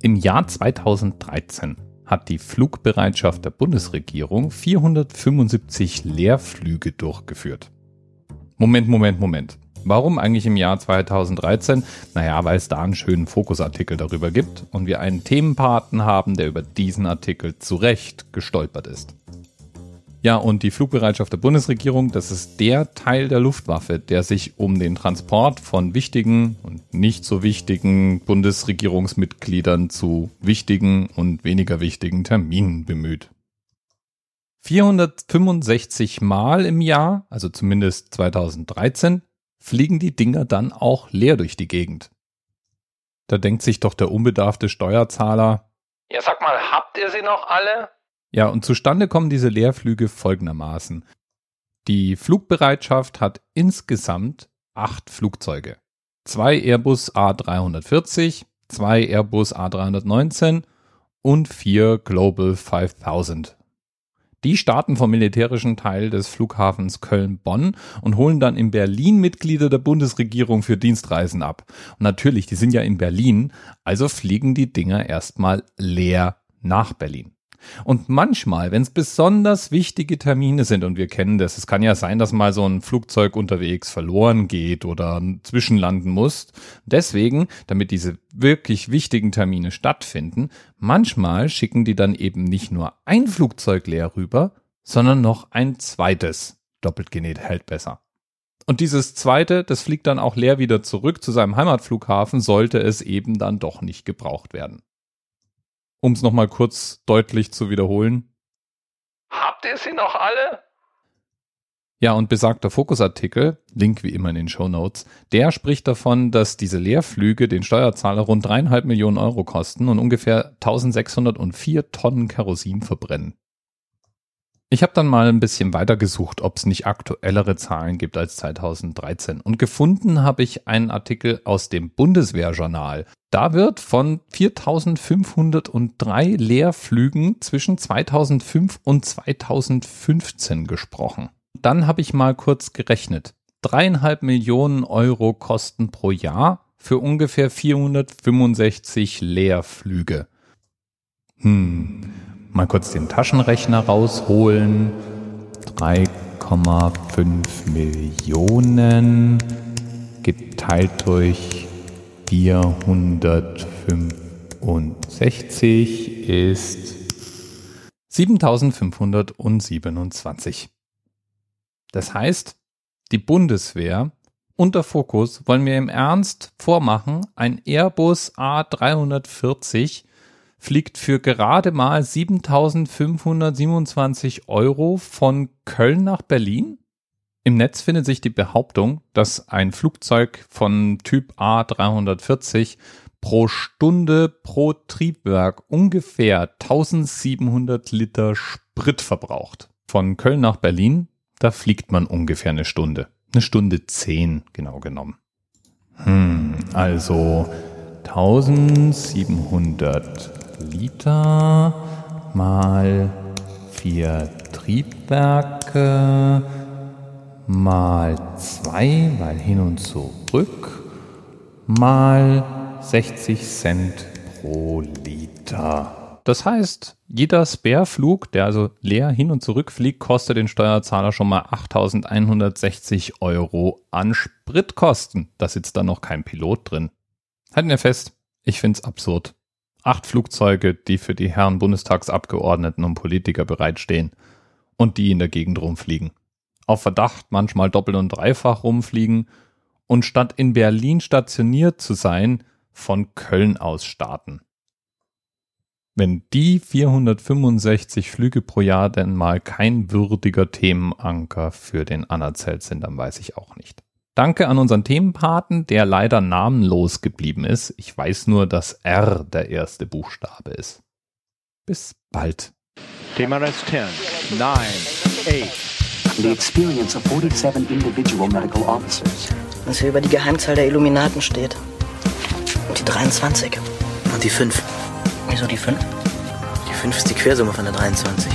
Im Jahr 2013 hat die Flugbereitschaft der Bundesregierung 475 Leerflüge durchgeführt. Moment, Moment, Moment. Warum eigentlich im Jahr 2013? Naja, weil es da einen schönen Fokusartikel darüber gibt und wir einen Themenpaten haben, der über diesen Artikel zu Recht gestolpert ist. Ja, und die Flugbereitschaft der Bundesregierung, das ist der Teil der Luftwaffe, der sich um den Transport von wichtigen und nicht so wichtigen Bundesregierungsmitgliedern zu wichtigen und weniger wichtigen Terminen bemüht. 465 Mal im Jahr, also zumindest 2013, fliegen die Dinger dann auch leer durch die Gegend. Da denkt sich doch der unbedarfte Steuerzahler, ja sag mal, habt ihr sie noch alle? Ja, und zustande kommen diese Leerflüge folgendermaßen. Die Flugbereitschaft hat insgesamt acht Flugzeuge. Zwei Airbus A340, zwei Airbus A319 und vier Global 5000. Die starten vom militärischen Teil des Flughafens Köln-Bonn und holen dann in Berlin Mitglieder der Bundesregierung für Dienstreisen ab. Und natürlich, die sind ja in Berlin, also fliegen die Dinger erstmal leer nach Berlin. Und manchmal, wenn es besonders wichtige Termine sind, und wir kennen das, es kann ja sein, dass mal so ein Flugzeug unterwegs verloren geht oder zwischenlanden muss. Deswegen, damit diese wirklich wichtigen Termine stattfinden, manchmal schicken die dann eben nicht nur ein Flugzeug leer rüber, sondern noch ein zweites. Doppelt genäht hält besser. Und dieses zweite, das fliegt dann auch leer wieder zurück zu seinem Heimatflughafen, sollte es eben dann doch nicht gebraucht werden um es nochmal kurz deutlich zu wiederholen. Habt ihr sie noch alle? Ja, und besagter Fokusartikel, Link wie immer in den Show Notes, der spricht davon, dass diese Leerflüge den Steuerzahler rund dreieinhalb Millionen Euro kosten und ungefähr 1604 Tonnen Kerosin verbrennen. Ich habe dann mal ein bisschen weitergesucht, ob es nicht aktuellere Zahlen gibt als 2013 und gefunden habe ich einen Artikel aus dem Bundeswehrjournal. Da wird von 4503 Leerflügen zwischen 2005 und 2015 gesprochen. Dann habe ich mal kurz gerechnet. Dreieinhalb Millionen Euro Kosten pro Jahr für ungefähr 465 Leerflüge. Hm, mal kurz den Taschenrechner rausholen. 3,5 Millionen geteilt durch 465 ist 7527. Das heißt, die Bundeswehr unter Fokus wollen wir im Ernst vormachen, ein Airbus A340 fliegt für gerade mal 7527 Euro von Köln nach Berlin. Im Netz findet sich die Behauptung, dass ein Flugzeug von Typ A340 pro Stunde pro Triebwerk ungefähr 1700 Liter Sprit verbraucht. Von Köln nach Berlin, da fliegt man ungefähr eine Stunde. Eine Stunde zehn, genau genommen. Hm, also 1700 Liter mal vier Triebwerke mal zwei, weil hin und zurück, mal 60 Cent pro Liter. Das heißt, jeder Spareflug, der also leer hin und zurück fliegt, kostet den Steuerzahler schon mal 8160 Euro an Spritkosten. Da sitzt dann noch kein Pilot drin. Halten wir fest, ich find's absurd acht Flugzeuge, die für die Herren Bundestagsabgeordneten und Politiker bereitstehen und die in der Gegend rumfliegen. Auf Verdacht manchmal doppelt und dreifach rumfliegen und statt in Berlin stationiert zu sein, von Köln aus starten. Wenn die 465 Flüge pro Jahr denn mal kein würdiger Themenanker für den Anerzelt sind, dann weiß ich auch nicht. Danke an unseren Themenpaten, der leider namenlos geblieben ist. Ich weiß nur, dass R der erste Buchstabe ist. Bis bald. Thema Rest 10, 9, 8. The experience of 47 individual medical officers. Was hier über die Geheimzahl der Illuminaten steht. Und die 23. Und die 5. Wieso die 5? Die 5 ist die Quersumme von der 23.